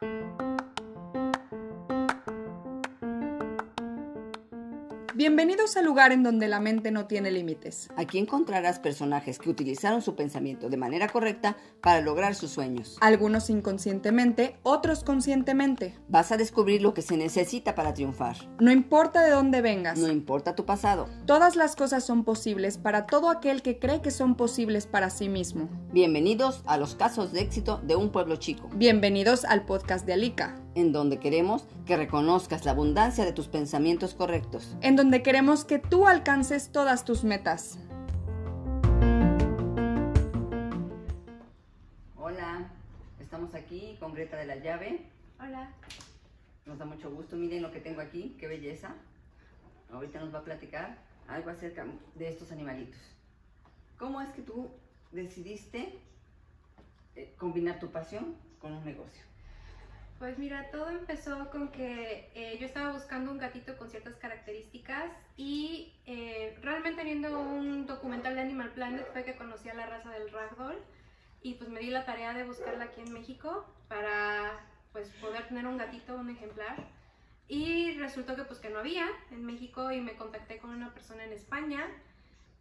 Thank you. Bienvenidos al lugar en donde la mente no tiene límites. Aquí encontrarás personajes que utilizaron su pensamiento de manera correcta para lograr sus sueños. Algunos inconscientemente, otros conscientemente. Vas a descubrir lo que se necesita para triunfar. No importa de dónde vengas. No importa tu pasado. Todas las cosas son posibles para todo aquel que cree que son posibles para sí mismo. Bienvenidos a los casos de éxito de un pueblo chico. Bienvenidos al podcast de Alika en donde queremos que reconozcas la abundancia de tus pensamientos correctos, en donde queremos que tú alcances todas tus metas. Hola, estamos aquí con Greta de la Llave. Hola. Nos da mucho gusto, miren lo que tengo aquí, qué belleza. Ahorita nos va a platicar algo acerca de estos animalitos. ¿Cómo es que tú decidiste eh, combinar tu pasión con un negocio? Pues mira, todo empezó con que eh, yo estaba buscando un gatito con ciertas características y eh, realmente viendo un documental de Animal Planet fue que conocí a la raza del ragdoll y pues me di la tarea de buscarla aquí en México para pues poder tener un gatito, un ejemplar. Y resultó que pues que no había en México y me contacté con una persona en España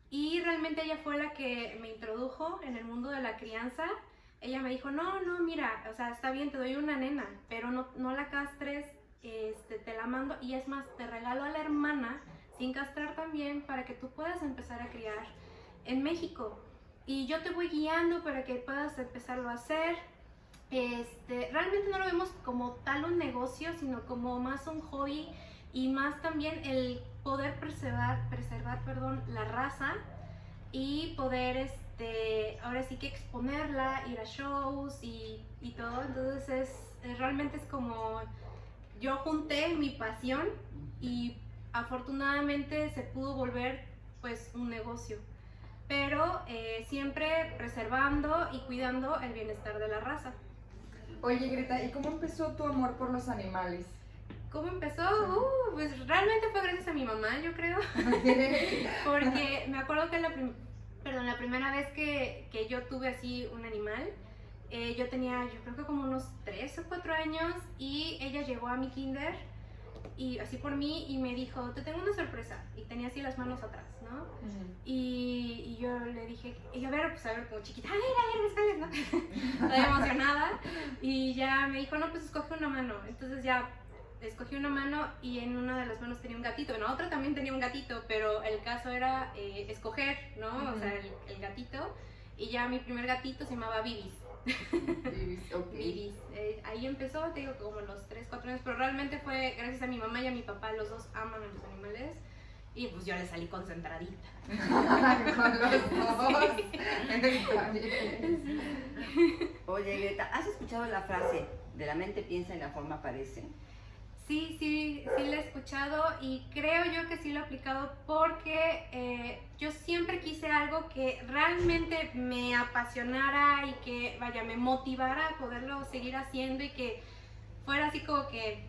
y realmente ella fue la que me introdujo en el mundo de la crianza ella me dijo, no, no, mira, o sea, está bien, te doy una nena, pero no, no la castres, este, te la mando y es más, te regalo a la hermana sin castrar también para que tú puedas empezar a criar en México. Y yo te voy guiando para que puedas empezarlo a hacer. Este, realmente no lo vemos como tal un negocio, sino como más un hobby y más también el poder preservar, preservar perdón, la raza y poder este, este, ahora sí que exponerla, ir a shows y, y todo. Entonces es, realmente es como yo junté mi pasión y afortunadamente se pudo volver pues un negocio. Pero eh, siempre preservando y cuidando el bienestar de la raza. Oye Greta, ¿y cómo empezó tu amor por los animales? ¿Cómo empezó? Uh, pues realmente fue gracias a mi mamá, yo creo. Porque me acuerdo que la, perdón, la primera vez que, que yo tuve así un animal, eh, yo tenía yo creo que como unos 3 o 4 años y ella llegó a mi kinder y así por mí y me dijo, te tengo una sorpresa. Y tenía así las manos atrás, ¿no? y, y, yo le dije, y a ver, pues a ver, como chiquita, a ver, a ver, me sales, ¿no? Estoy emocionada. Y ya me dijo, no, pues escoge una mano. Entonces ya escogí una mano y en una de las manos tenía un gatito, en la otra también tenía un gatito, pero el caso era eh, escoger, ¿no? O sea, el, gatito. Y ya mi primer gatito se llamaba Bibis. Bibis, ok. Bibis. Eh, ahí empezó, te digo, como los 3, 4 años, pero realmente fue gracias a mi mamá y a mi papá, los dos aman a los animales. Y pues yo le salí concentradita. Con los dos. Oye, Greta, ¿has escuchado la frase de la mente piensa y la forma parece? Sí, sí, sí lo he escuchado y creo yo que sí lo he aplicado porque eh, yo siempre quise algo que realmente me apasionara y que, vaya, me motivara a poderlo seguir haciendo y que fuera así como que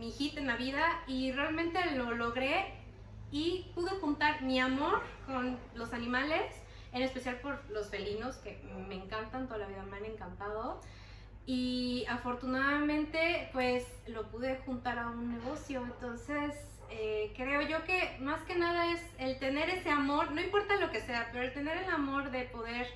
mi hit en la vida y realmente lo logré y pude juntar mi amor con los animales, en especial por los felinos que me encantan, toda la vida me han encantado y afortunadamente pues lo pude juntar a un negocio. Entonces eh, creo yo que más que nada es el tener ese amor, no importa lo que sea, pero el tener el amor de poder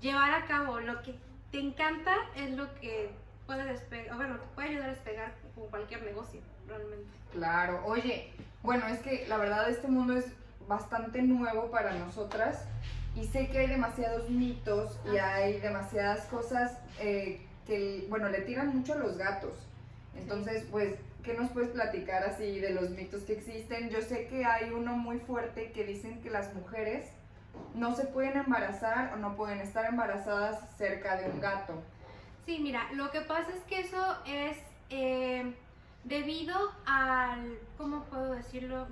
llevar a cabo lo que te encanta es lo que puede despegar, bueno, te puede ayudar a despegar con cualquier negocio, realmente. Claro, oye, bueno, es que la verdad este mundo es bastante nuevo para nosotras y sé que hay demasiados mitos y hay demasiadas cosas eh, que, bueno, le tiran mucho a los gatos. Entonces, pues, ¿qué nos puedes platicar así de los mitos que existen? Yo sé que hay uno muy fuerte que dicen que las mujeres no se pueden embarazar o no pueden estar embarazadas cerca de un gato. Sí, mira, lo que pasa es que eso es eh, debido al, ¿cómo puedo decirlo?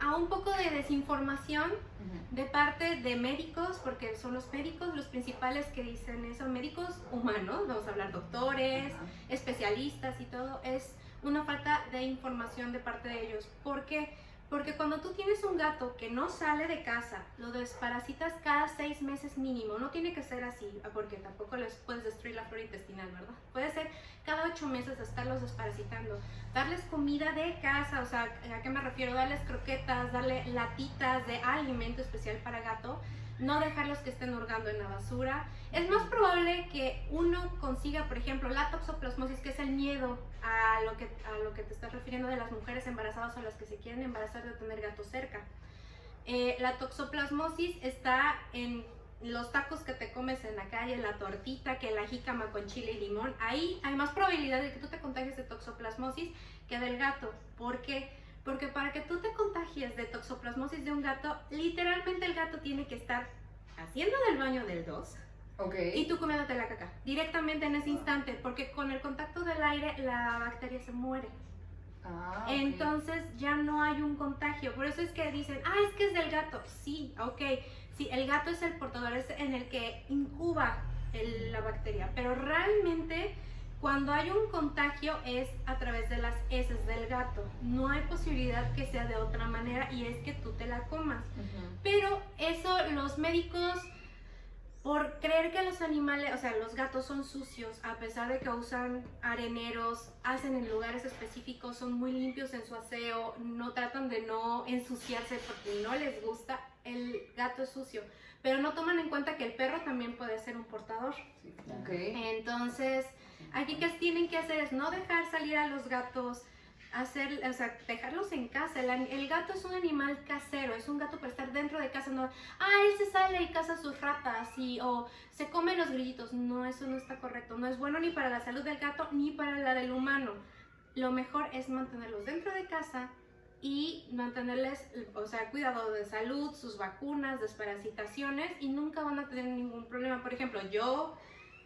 A un poco de desinformación de parte de médicos, porque son los médicos los principales que dicen eso, médicos humanos, vamos a hablar doctores, especialistas y todo, es una falta de información de parte de ellos. ¿Por qué? Porque cuando tú tienes un gato que no sale de casa, lo desparasitas cada seis meses mínimo. No tiene que ser así, porque tampoco les puedes destruir la flora intestinal, ¿verdad? Puede ser cada ocho meses estarlos desparasitando. Darles comida de casa, o sea, ¿a qué me refiero? Darles croquetas, darle latitas de alimento especial para gato, no dejarlos que estén hurgando en la basura. Es más probable que uno consiga, por ejemplo, la toxoplasmosis, que es el miedo a lo que, a lo que te estás refiriendo de las mujeres embarazadas o las que se quieren embarazar de tener gatos cerca. Eh, la toxoplasmosis está en los tacos que te comes en la calle, la tortita, que la jícama con chile y limón, ahí hay más probabilidad de que tú te contagies de toxoplasmosis que del gato. ¿Por qué? Porque para que tú te contagies de toxoplasmosis de un gato, literalmente el gato tiene que estar haciendo del baño del 2 Ok. y tú comiéndote la caca directamente en ese instante, porque con el contacto del aire la bacteria se muere. Ah. Entonces ya no hay un contagio. Por eso es que dicen, ah, es que es del gato. Sí, ok. Sí, el gato es el portador, es en el que incuba el- la bacteria. Pero realmente cuando hay un contagio es a través de las heces del gato. No hay posibilidad que sea de otra manera y es que tú te la comas. Pero eso los médicos, por creer que los animales, o sea, los gatos son sucios, a pesar de que usan areneros, hacen en lugares específicos, son muy limpios en su aseo, no tratan de no ensuciarse porque no les gusta, el gato es sucio. Pero no toman en cuenta que el perro también puede ser un portador. Sí, claro. Entonces, aquí que tienen que hacer es no dejar salir a los gatos, hacer, o sea, dejarlos en casa. El, el gato es un animal casero, es un gato para estar dentro de casa, no, ah, él se sale y caza sus ratas y, o se come los grillitos. No, eso no está correcto. No es bueno ni para la salud del gato ni para la del humano. Lo mejor es mantenerlos dentro de casa y mantenerles, o sea, cuidado de salud, sus vacunas, desparasitaciones y nunca van a tener ningún problema. Por ejemplo, yo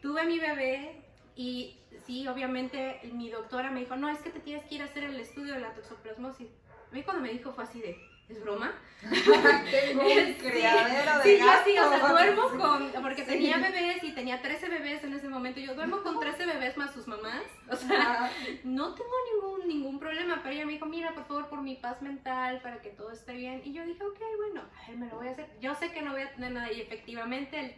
tuve mi bebé y sí, obviamente mi doctora me dijo, no, es que te tienes que ir a hacer el estudio de la toxoplasmosis. A mí cuando me dijo fue así de, ¿es broma? Tengo un Sí. criadero de Sí, gatos. sí, o sea, duermo con, porque Sí. tenía bebés y tenía 13 bebés en ese momento, yo duermo con 13 bebés más sus mamás, o sea, no tengo ningún, ningún problema, pero ella me dijo, mira, por favor, por mi paz mental, para que todo esté bien, y yo dije, ok, bueno, a ver, me lo voy a hacer, yo sé que no voy a tener nada, y efectivamente el,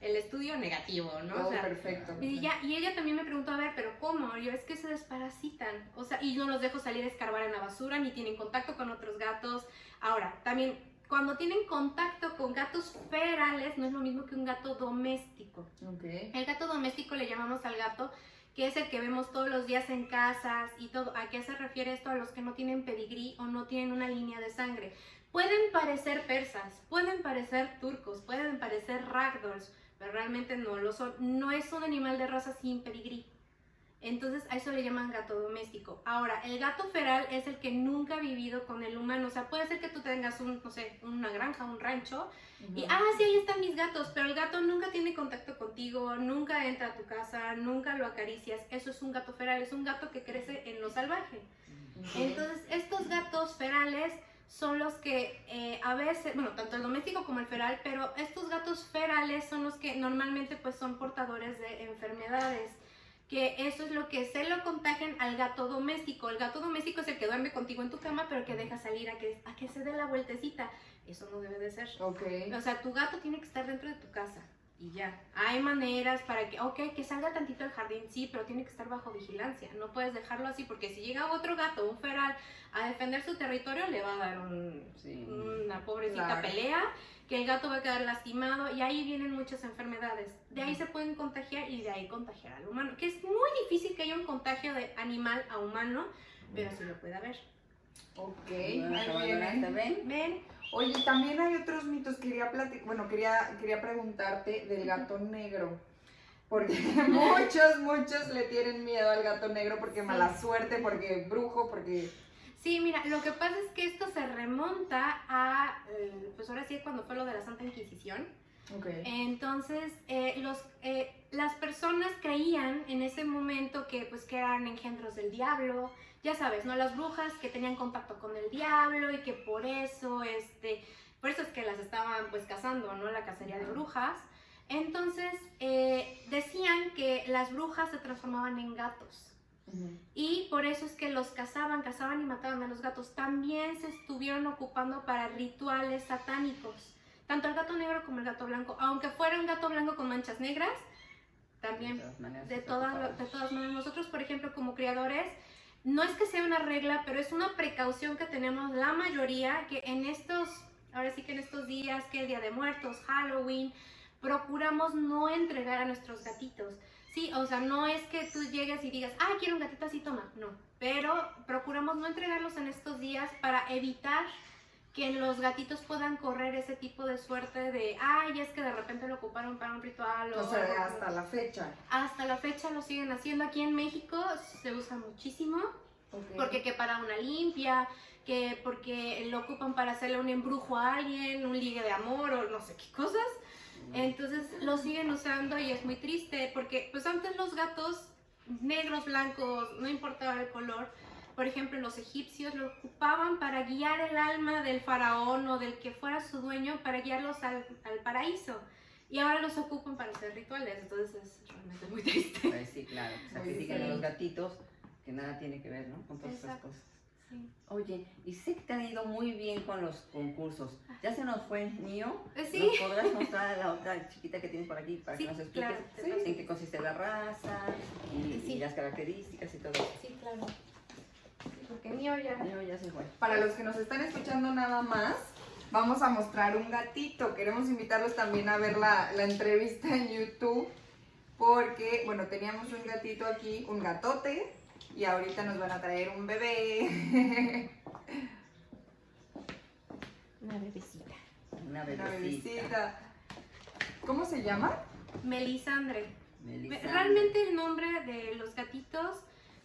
el estudio negativo, ¿no? todo o sea, perfecto. y, ya, y ella también me preguntó, a ver, pero ¿cómo? Yo, es que se desparasitan. O sea, y no los dejo salir a escarbar en la basura, ni tienen contacto con otros gatos. Ahora, también, cuando tienen contacto con gatos ferales, no es lo mismo que un gato doméstico. Ok. El gato doméstico le llamamos al gato que es el que vemos todos los días en casas y todo. ¿A qué se refiere esto? A los que no tienen pedigrí o no tienen una línea de sangre. Pueden parecer persas, pueden parecer turcos, pueden parecer ragdolls, pero realmente no lo son. No es un animal de raza sin pedigrí. Entonces a eso le llaman gato doméstico. Ahora, el gato feral es el que nunca ha vivido con el humano. O sea, puede ser que tú tengas un, no sé, una granja, un rancho, y, Ujú. ah, sí, ahí están mis gatos, pero el gato nunca tiene contacto contigo, nunca entra a tu casa, nunca lo acaricias. Eso es un gato feral, es un gato que crece en lo salvaje. Ok. Entonces, estos gatos ferales son los que eh, a veces, bueno, tanto el doméstico como el feral, pero estos gatos ferales son los que normalmente pues son portadores de enfermedades. Que eso es lo que se lo contagian al gato doméstico. El gato doméstico es el que duerme contigo en tu cama, pero que deja salir a que, a que se dé la vueltecita. Eso no debe de ser. Ok. O sea, tu gato tiene que estar dentro de tu casa y ya. Hay maneras para que, ok, que salga tantito al jardín, sí, pero tiene que estar bajo vigilancia. No puedes dejarlo así porque si llega otro gato, un feral, a defender su territorio, le va a dar un- Sí. una pobrecita Claro. pelea, que el gato va a quedar lastimado y ahí vienen muchas enfermedades. De ahí se pueden contagiar y de ahí contagiar al humano. Que es muy difícil que haya un contagio de animal a humano, pero sí lo puede haber. Ok. Bueno, ahí abandonaste, viene. ¿ven? Oye, también hay otros mitos. Quería plati- bueno, quería, quería preguntarte del gato negro. Porque muchos, muchos le tienen miedo al gato negro porque mala suerte, porque brujo, porque... Sí, mira, lo que pasa es que esto se remonta a, eh, pues ahora sí, cuando fue lo de la Santa Inquisición. Ok. Entonces, eh, los, eh, las personas creían en ese momento que, pues, que eran engendros del diablo, ya sabes, ¿no? Las brujas que tenían contacto con el diablo y que por eso, este, por eso es que las estaban, pues, cazando, ¿no? La cacería de brujas. Entonces, eh, decían que las brujas se transformaban en gatos. Y por eso es que los cazaban, cazaban y mataban a los gatos. También se estuvieron ocupando para rituales satánicos. Tanto el gato negro como el gato blanco. Aunque fuera un gato blanco con manchas negras, también De todas maneras. de todas, de todas maneras. Nosotros, por ejemplo, no es que sea una regla, pero es una precaución que tenemos la mayoría que en estos, ahora sí que en estos días, que es Día de Muertos, Halloween, procuramos no entregar a nuestros gatitos. Sí, o sea, no es que tú llegues y digas, ah, quiero un gatito así, toma. No, pero procuramos no entregarlos en estos días para evitar que los gatitos puedan correr ese tipo de suerte de, ay, es que de repente lo ocuparon para un ritual. O, sea, hasta la fecha. Hasta la fecha lo siguen haciendo. Aquí en México se usa muchísimo. Porque que para una limpia, que porque lo ocupan para hacerle un embrujo a alguien, un ligue de amor o no sé qué cosas. Entonces lo siguen usando y es muy triste porque pues antes los gatos negros, blancos, no importaba el color, por ejemplo, los egipcios lo ocupaban para guiar el alma del faraón o del que fuera su dueño, para guiarlos al, paraíso. Y ahora los ocupan para hacer rituales, entonces es realmente muy triste. Sí, claro, sacrifican a los gatitos, que nada tiene que ver, ¿no? Con todas esas cosas. Oye, y sé que te han ido muy bien con los concursos. Ya se nos fue el mío. Eh, ¿Sí? ¿Nos podrás mostrar la otra chiquita que tienes por aquí para que nos expliques en qué consiste la raza y, y, las características y todo eso? Sí, claro porque mío ya... ya se fue. Para los que nos están escuchando nada más, vamos a mostrar un gatito. Queremos invitarlos también a ver la, la entrevista en YouTube, porque, bueno, teníamos un gatito aquí, un gatote, y ahorita nos van a traer un bebé. Una bebecita. Una bebecita. Una bebecita. ¿Cómo se llama? Melisandre. Melisandre. Realmente el nombre de los gatitos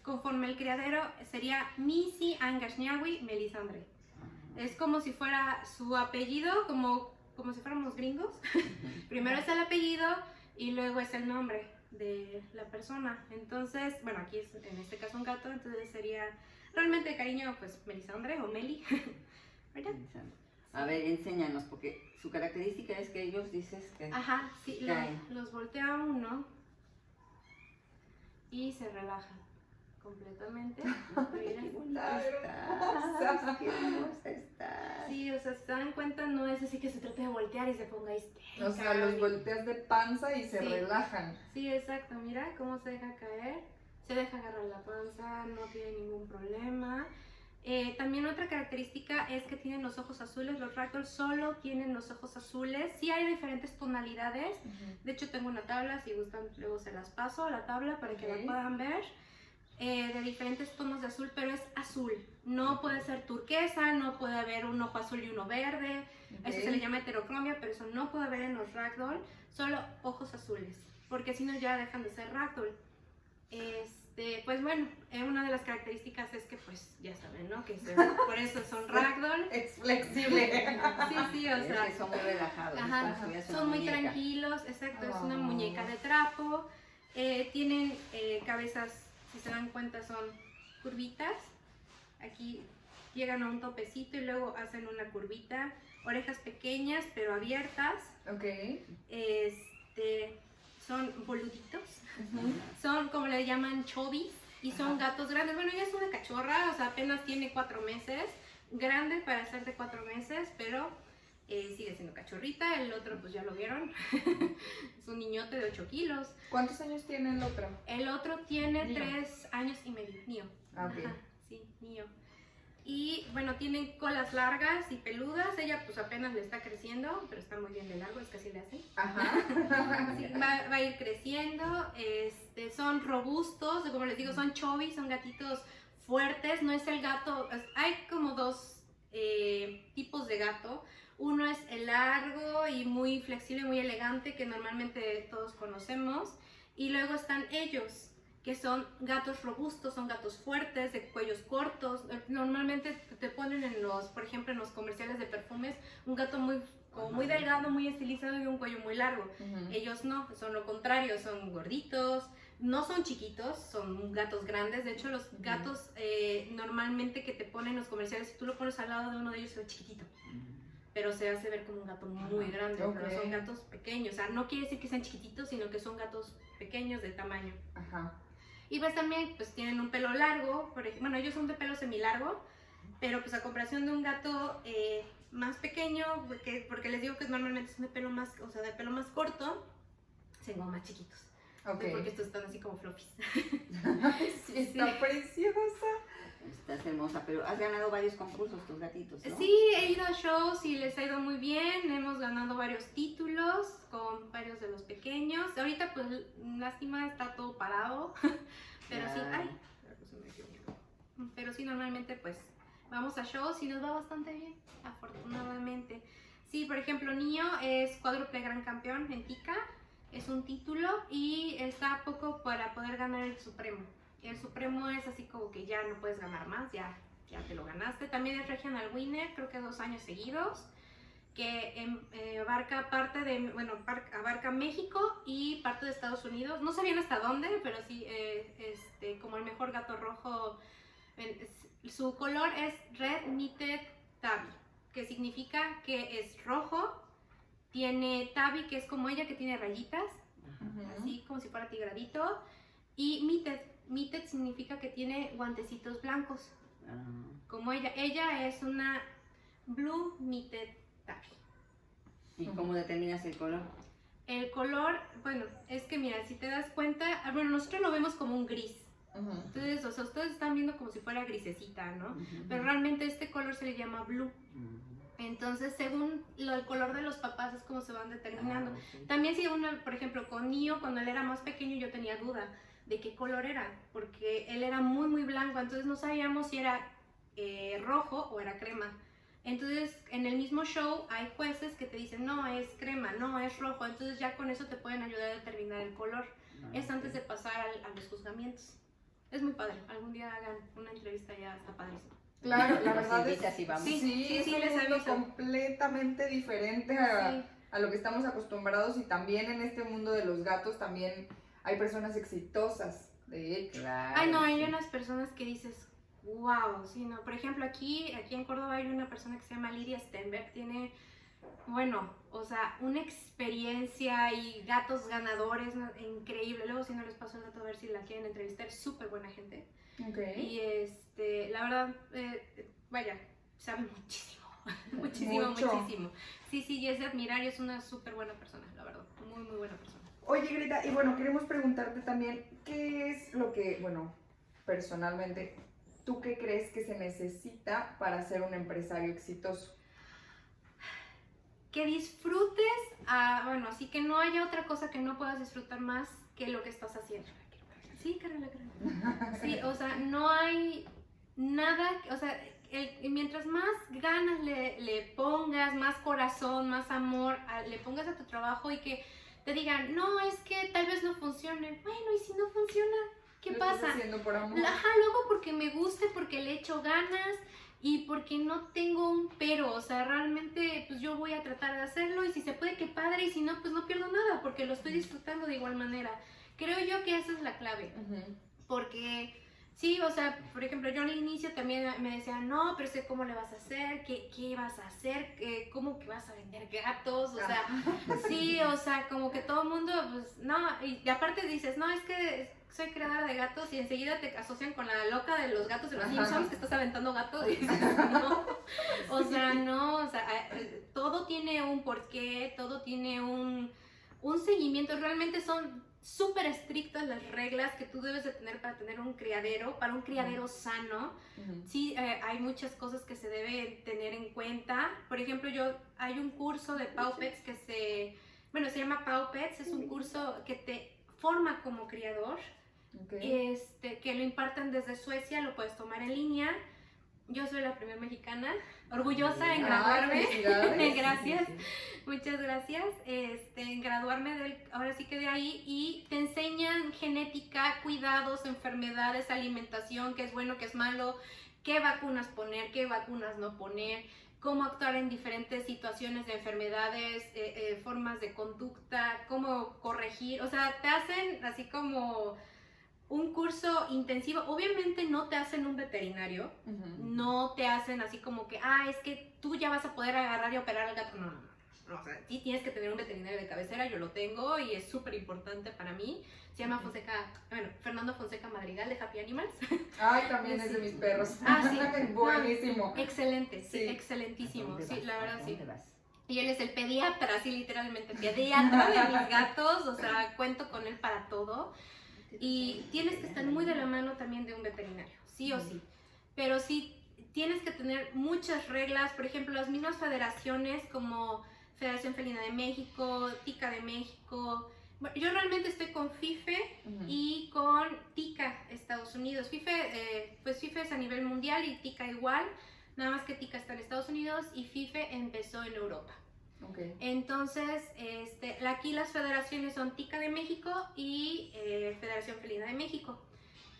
conforme el criadero sería Missy Angashniawi Melisandre. Es como si fuera su apellido, como, como si fuéramos gringos. Primero es el apellido y luego es el nombre de la persona. Entonces, bueno, aquí es en este caso un gato, entonces sería realmente cariño, pues Melisandre o Meli. ¿Verdad? A ver, enséñanos, porque su característica es que ellos dices que. Ajá, sí, los voltea uno y se relajan completamente. Qué hermosa está. Sí, o sea, si se dan cuenta, no es así que se trate de voltear y se ponga histérica. O sea, los volteas de panza y se relajan. Sí, exacto. Mira cómo se deja caer. Se deja agarrar la panza, no tiene ningún problema. Eh, también otra característica es que tienen los ojos azules. Los ragdoll solo tienen los ojos azules. Sí hay diferentes tonalidades. De hecho, tengo una tabla. Si gustan, luego se las paso a la tabla para que la puedan ver. Eh, de diferentes tonos de azul, pero es azul. No puede ser turquesa, no puede haber un ojo azul y uno verde. Eso se le llama heterocromia, pero eso no puede haber en los ragdoll. Solo ojos azules, porque si no ya dejan de ser ragdoll. Este, pues bueno, eh, una de las características es que, pues, ya saben, ¿no? Que por eso son ragdoll. Es flexible. Sí, sí, o sea. son muy relajados. son muy tranquilos, exacto. Es una muñeca de trapo. Eh, tienen cabezas si se dan cuenta son curvitas. Aquí llegan a un topecito y luego hacen una curvita. Orejas pequeñas pero abiertas. Ok. Este, son boluditos. Son como le llaman chobis y son gatos grandes. Bueno, ella es una cachorra, o sea, apenas tiene cuatro meses. Grande para ser de cuatro meses, pero eh, sigue siendo cachorrita, el otro pues ya lo vieron, es un niñote de 8 kilos. ¿Cuántos años tiene el otro? El otro tiene 3 años y medio, mío. Ah, okay. sí, mío. Y bueno, tienen colas largas y peludas, ella pues apenas le está creciendo, pero está muy bien de largo, es que así le. Ajá. va, va, a ir creciendo, este, son robustos, como les digo, son chubby, son gatitos fuertes, no es el gato, hay como dos eh, tipos de gato, uno es el largo y muy flexible, muy elegante, que normalmente todos conocemos. Y luego están ellos, que son gatos robustos, son gatos fuertes, de cuellos cortos. Normalmente te ponen en los, por ejemplo, en los comerciales de perfumes, un gato muy, muy delgado, muy estilizado y un cuello muy largo. Ellos no, son lo contrario, son gorditos, no son chiquitos, son gatos grandes. De hecho, los gatos eh, normalmente que te ponen en los comerciales, si tú lo pones al lado de uno de ellos, es chiquitito pero se hace ver como un gato muy grande, pero son gatos pequeños. O sea, no quiere decir que sean chiquititos, sino que son gatos pequeños de tamaño. Ajá. Y pues también pues tienen un pelo largo, por bueno, ellos son de pelo semilargo, pero pues a comparación de un gato eh, más pequeño, porque, porque les digo que normalmente son de pelo más, o sea, de pelo más corto, son más chiquitos. Okay. Porque estos están así como floppies. sí, está preciosa. Estás hermosa, pero has ganado varios concursos tus gatitos, ¿no? Sí, he ido a shows y les ha ido muy bien. Hemos ganado varios títulos con varios de los pequeños. Ahorita, pues, lástima, está todo parado. Pero sí, Ya. ay, pero sí, normalmente, pues, vamos a shows y nos va bastante bien, afortunadamente. Sí, por ejemplo, Nio es cuádruple gran campeón en Tica, es un título y está a poco para poder ganar el Supremo. El Supremo es así como que ya no puedes ganar más, ya, ya te lo ganaste. También es Regional Winner, creo que dos años seguidos, que em, eh, abarca parte de, bueno, abarca México y parte de Estados Unidos. No sé bien hasta dónde, pero sí, eh, este, como el mejor gato rojo, su color es Red Knitted Tabby, que significa que es rojo, tiene Tabby, que es como ella, que tiene rayitas, así como si fuera tigradito, y Mitted, Mitted significa que tiene guantecitos blancos, Ah, como ella. Ella es una Blue Mitted Tabby. ¿Y cómo determinas el color? El color, bueno, es que mira, si te das cuenta, ah, bueno, nosotros lo vemos como un gris. Entonces, o sea, ustedes están viendo como si fuera grisecita, ¿no? Pero realmente este color se le llama blue. Entonces, según lo- el color de los papás es como se van determinando. Ah, ok. También si uno, por ejemplo, con Nio, cuando él era más pequeño, yo tenía duda de qué color era, porque él era muy, muy blanco, entonces no sabíamos si era eh, rojo o era crema. Entonces, en el mismo show hay jueces que te dicen, no, es crema, no, es rojo, entonces ya con eso te pueden ayudar a determinar el color. Ah, Es antes de pasar al- a los juzgamientos. Es muy padre, algún día hagan una entrevista ya, está padrísimo. Claro, la verdad es y vamos. sí, Sí, sí, es sí, un les mundo completamente diferente a, Sí. a lo que estamos acostumbrados y también en este mundo de los gatos también hay personas exitosas, de hecho. Claro, Ay, no, hay sí. unas personas que dices, wow, sí, no. Por ejemplo, aquí, aquí en Córdoba hay una persona que se llama Lidia Stenberg, tiene, bueno, o sea, una experiencia y gatos ganadores, ¿no? increíble. Luego, si no les paso el dato, a ver si la quieren entrevistar, súper buena gente. Ok. Y este, la verdad, eh, vaya, sabe muchísimo, muchísimo, Mucho. muchísimo. Sí, sí, y es de admirar y es una súper buena persona, la verdad, muy, muy buena persona. Oye, Greta, y bueno, queremos preguntarte también, ¿qué es lo que, bueno, personalmente, tú qué crees que se necesita para ser un empresario exitoso? que disfrutes, ah, bueno, así que no haya otra cosa que no puedas disfrutar más que lo que estás haciendo. Sí, Carola, Carola. Sí, o sea, no hay nada, o sea, el- mientras más ganas le, le pongas, más corazón, más amor, a- le pongas a tu trabajo y que te digan, no, es que tal vez no funcione. Bueno, ¿y si no funciona? ¿Qué ¿Lo pasa? haciendo por amor? Ajá, luego porque me gusta, porque le echo ganas y porque no tengo un pero, o sea, realmente pues yo voy a tratar de hacerlo y si se puede que padre y si no pues no pierdo nada porque lo estoy disfrutando de igual manera. Creo yo que esa es la clave, porque sí, o sea, por ejemplo, yo al inicio también me decía, no, pero sé cómo le vas a hacer, qué, qué vas a hacer, ¿Qué- cómo que vas a vender gatos, o sea, Sí, o sea, como que todo el mundo, pues, no, y, aparte dices, no, es que soy creadora de gatos y enseguida te asocian con la loca de los gatos de los. Simpsons que estás aventando gatos y dices, no, o sea, no, o sea, eh, todo tiene un porqué, todo tiene un, un seguimiento, realmente son súper estrictas las reglas que tú debes de tener para tener un criadero, para un criadero sano, Ujú. Sí, eh, hay muchas cosas que se deben tener en cuenta. Por ejemplo, yo hay un curso de Pau Pets que se, bueno, se llama Pau Pets, es un curso que te forma como criador, Ok. este, que lo imparten desde Suecia, lo puedes tomar en línea. Yo soy la primera mexicana, orgullosa en graduarme. Gracias. Muchas gracias. Este, en graduarme del, ahora sí que de ahí y te enseñan genética, cuidados, enfermedades, alimentación, qué es bueno, qué es malo, qué vacunas poner, qué vacunas no poner, cómo actuar en diferentes situaciones de enfermedades, eh, eh, formas de conducta, cómo corregir, o sea, te hacen así como un curso intensivo. Obviamente no te hacen un veterinario, no te hacen así como que, ah, es que tú ya vas a poder agarrar y operar al gato. No, no, no. no, O sea, sí tienes que tener un veterinario de cabecera, yo lo tengo y es súper importante para mí. Se llama Fonseca, bueno, Fernando Fonseca Madrigal de Happy Animals. Ay, también es de mis perros. Ah, sí. Buenísimo. Excelente, sí, Sí. ¿A excelentísimo. Sí, vas? la ¿A verdad sí. Y él es el pediatra, sí, literalmente, pediatra de mis gatos, o sea, cuento con él para todo. Y tienes que estar muy de la mano también de un veterinario, sí o sí. pero sí tienes que tener muchas reglas, por ejemplo, las mismas federaciones como Federación Felina de México, TICA de México. Bueno, yo realmente estoy con FIFE Ujú. y con TICA Estados Unidos. FIFE, eh, pues FIFE es a nivel mundial y TICA igual, nada más que TICA está en Estados Unidos y FIFE empezó en Europa. Ok. Entonces, este, aquí las federaciones son TICA de México y eh, Federación Felina de México.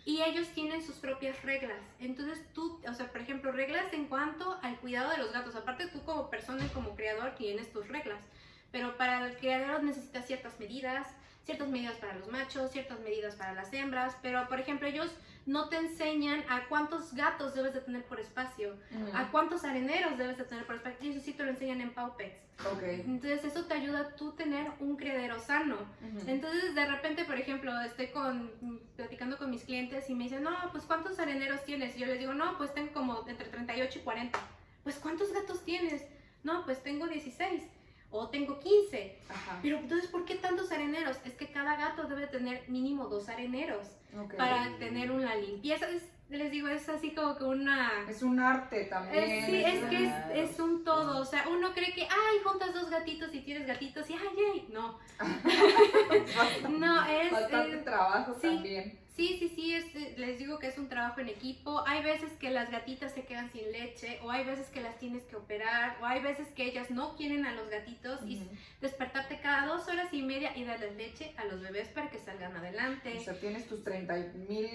Y ellos tienen sus propias reglas. Entonces tú, o sea, por ejemplo, reglas en cuanto al cuidado de los gatos. Aparte tú como persona y como creador tienes tus reglas. Pero para el creador necesitas ciertas medidas, ciertas medidas para los machos, ciertas medidas para las hembras. Pero, por ejemplo, ellos no te enseñan a cuántos gatos debes de tener por espacio, a cuántos areneros debes de tener por espacio. Y eso sí te lo enseñan en Paw Pets. Ok. Entonces eso te ayuda a tú tener un criadero sano. Entonces de repente, por ejemplo, estoy con, platicando con mis clientes y me dicen, no, pues ¿cuántos areneros tienes? Y yo les digo, no, pues tengo como entre 38 y 40. Pues ¿cuántos gatos tienes? No, pues tengo 16 o tengo 15. Ajá. Pero entonces, ¿por qué tantos areneros? Es que cada gato debe tener mínimo dos areneros para tener una limpieza. Es- les digo, es así como que una... Es un arte también. Es, sí, es que es, es un todo, o sea, uno cree que, ay, juntas dos gatitos y tienes gatitos y, ay, ay, no, bastante, no, es, bastante eh, trabajo sí. también. Sí, sí, sí, es, eh, les digo que es un trabajo en equipo, hay veces que las gatitas se quedan sin leche, o hay veces que las tienes que operar, o hay veces que ellas no quieren a los gatitos y despertarte cada dos horas y media y darles leche a los bebés para que salgan adelante. O sea, tienes tus 30 mil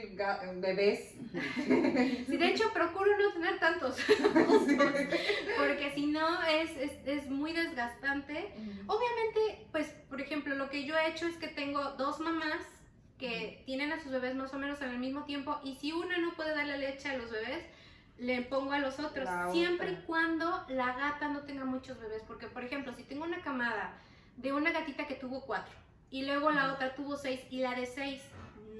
bebés. Sí, de hecho, procuro no tener tantos, porque si no es, es, es muy desgastante. Obviamente, pues, por ejemplo, lo que yo he hecho es que tengo dos mamás que tienen a sus bebés más o menos al mismo tiempo y si una no puede darle leche a los bebés, le pongo a los otros, La siempre y cuando la gata no tenga muchos bebés, porque por ejemplo, si tengo una camada de una gatita que tuvo cuatro y luego la otra tuvo seis y la de seis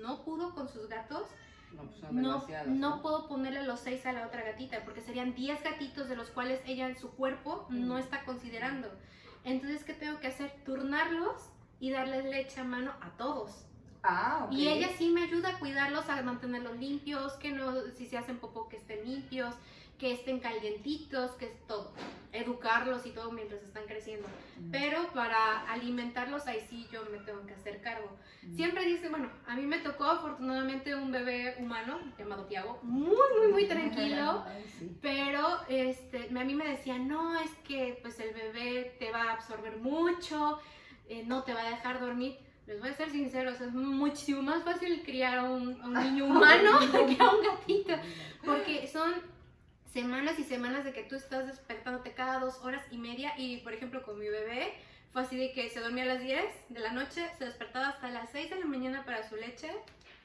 no pudo con sus gatos, No, pues son no, demasiados, no puedo ponerle los seis a la otra gatita porque serían 10 gatitos de los cuales ella en su cuerpo no está considerando. Entonces, ¿qué tengo que hacer? Turnarlos y darles leche a mano a todos. Ah. Y ella sí me ayuda a cuidarlos, a mantenerlos limpios, que no, si se hacen popó, que estén limpios, que estén calientitos, que es todo. Educarlos y todo mientras están creciendo. Ujú. Pero para alimentarlos, ahí sí yo me tengo que hacer cargo. Ujú. Siempre dice, bueno, a mí me tocó afortunadamente un bebé humano llamado Tiago, muy, muy, muy tranquilo, Ay, sí. pero este, a mí me decía, no, es que pues el bebé te va a absorber mucho, eh, no te va a dejar dormir. Les voy a ser sinceros, es muchísimo más fácil criar a un, a un niño humano que a un gatito, porque son semanas y semanas de que tú estás despertándote cada dos horas y media y por ejemplo con mi bebé fue así de que se dormía a las 10 de la noche, se despertaba hasta las 6 de la mañana para su leche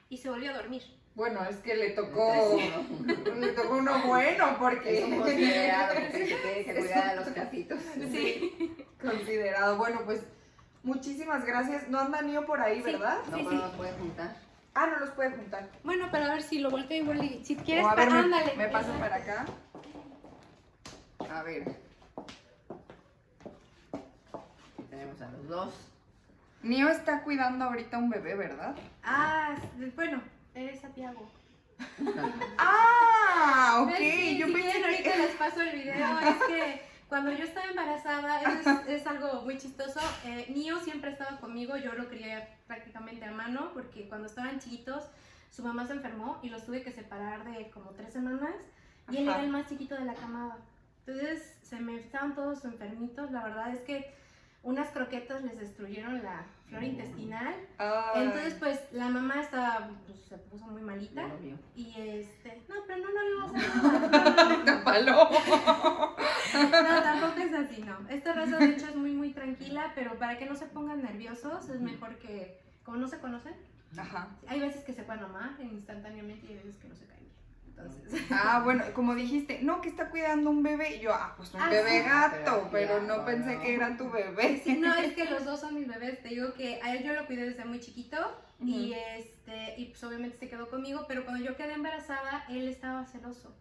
y se volvió a dormir. Bueno, es que le tocó. Le tocó uno bueno porque. Es un considerado porque se tiene que cuidar a los gatitos. Sí. Considerado. Bueno, pues muchísimas gracias. No anda Nio por ahí, Sí. ¿verdad? No, Sí, pero sí. nos puede juntar. Ah, no los puede juntar. Bueno, pero a ver si lo volteo igual y si quieres, O a ver, pa- me, ándale. me paso para acá. A ver. Aquí tenemos a los dos. Nio está cuidando ahorita un bebé, ¿verdad? Ah, bueno, es Santiago. Ah, ok. Sí, Yo si pensé quieren, ahorita que. les paso el video. Es que cuando yo estaba embarazada, es, es algo muy chistoso. Eh, Nio siempre estaba conmigo, yo lo crié prácticamente a mano, porque cuando estaban chiquitos, su mamá se enfermó y los tuve que separar de como tres semanas. Y él Ajá. era el más chiquito de la camada. Entonces se me estaban todos enfermitos. La verdad es que unas croquetas les destruyeron la flora intestinal. Ay. Entonces, pues la mamá estaba, pues, se puso muy malita. Lo vio. Y este, no, pero no, no le vamos a. No, tampoco es así, no. Esta raza de hecho es muy, muy tranquila, pero para que no se pongan nerviosos es mejor que, como no se conocen, Ajá. hay veces que se pueden amar instantáneamente y hay veces que no se caen. Entonces, Ah, bueno, como dijiste, no, que está cuidando un bebé. Y yo, ah, pues un Ah, bebé sí. gato, Pero pero ya, no pensé no. que era tu bebé. sí, no, es que los dos son mis bebés. Te digo que a él yo lo cuidé desde muy chiquito y, este, y pues obviamente se quedó conmigo, pero cuando yo quedé embarazada, él estaba celoso.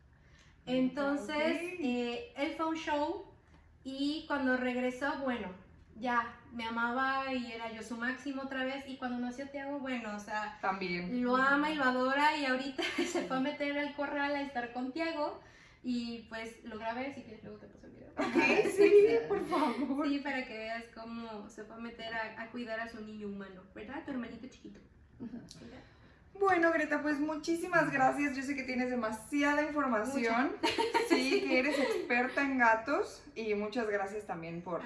Entonces, eh, él fue a un show y cuando regresó, bueno, ya me amaba y era yo su máximo otra vez. Y cuando nació Tiago, bueno, o sea, También. lo ama y lo adora y ahorita se fue a meter al corral a estar con Tiago. Y pues lo grabé, si quieres luego te paso el video. Ok, sí, por favor. Sí, para que veas cómo se fue a meter a, a cuidar a su niño humano, ¿verdad? Tu hermanito chiquito. Bueno, Greta, pues muchísimas gracias. Yo sé que tienes demasiada información. Sí, que eres experta en gatos. Y muchas gracias también por,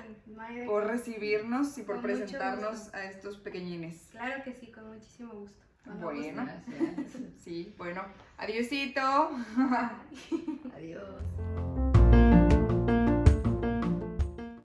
por recibirnos y por Con presentarnos gusto. a estos pequeñines. Claro que sí, con muchísimo gusto. Bueno, Gracias. sí, bueno, adiosito. Adiós.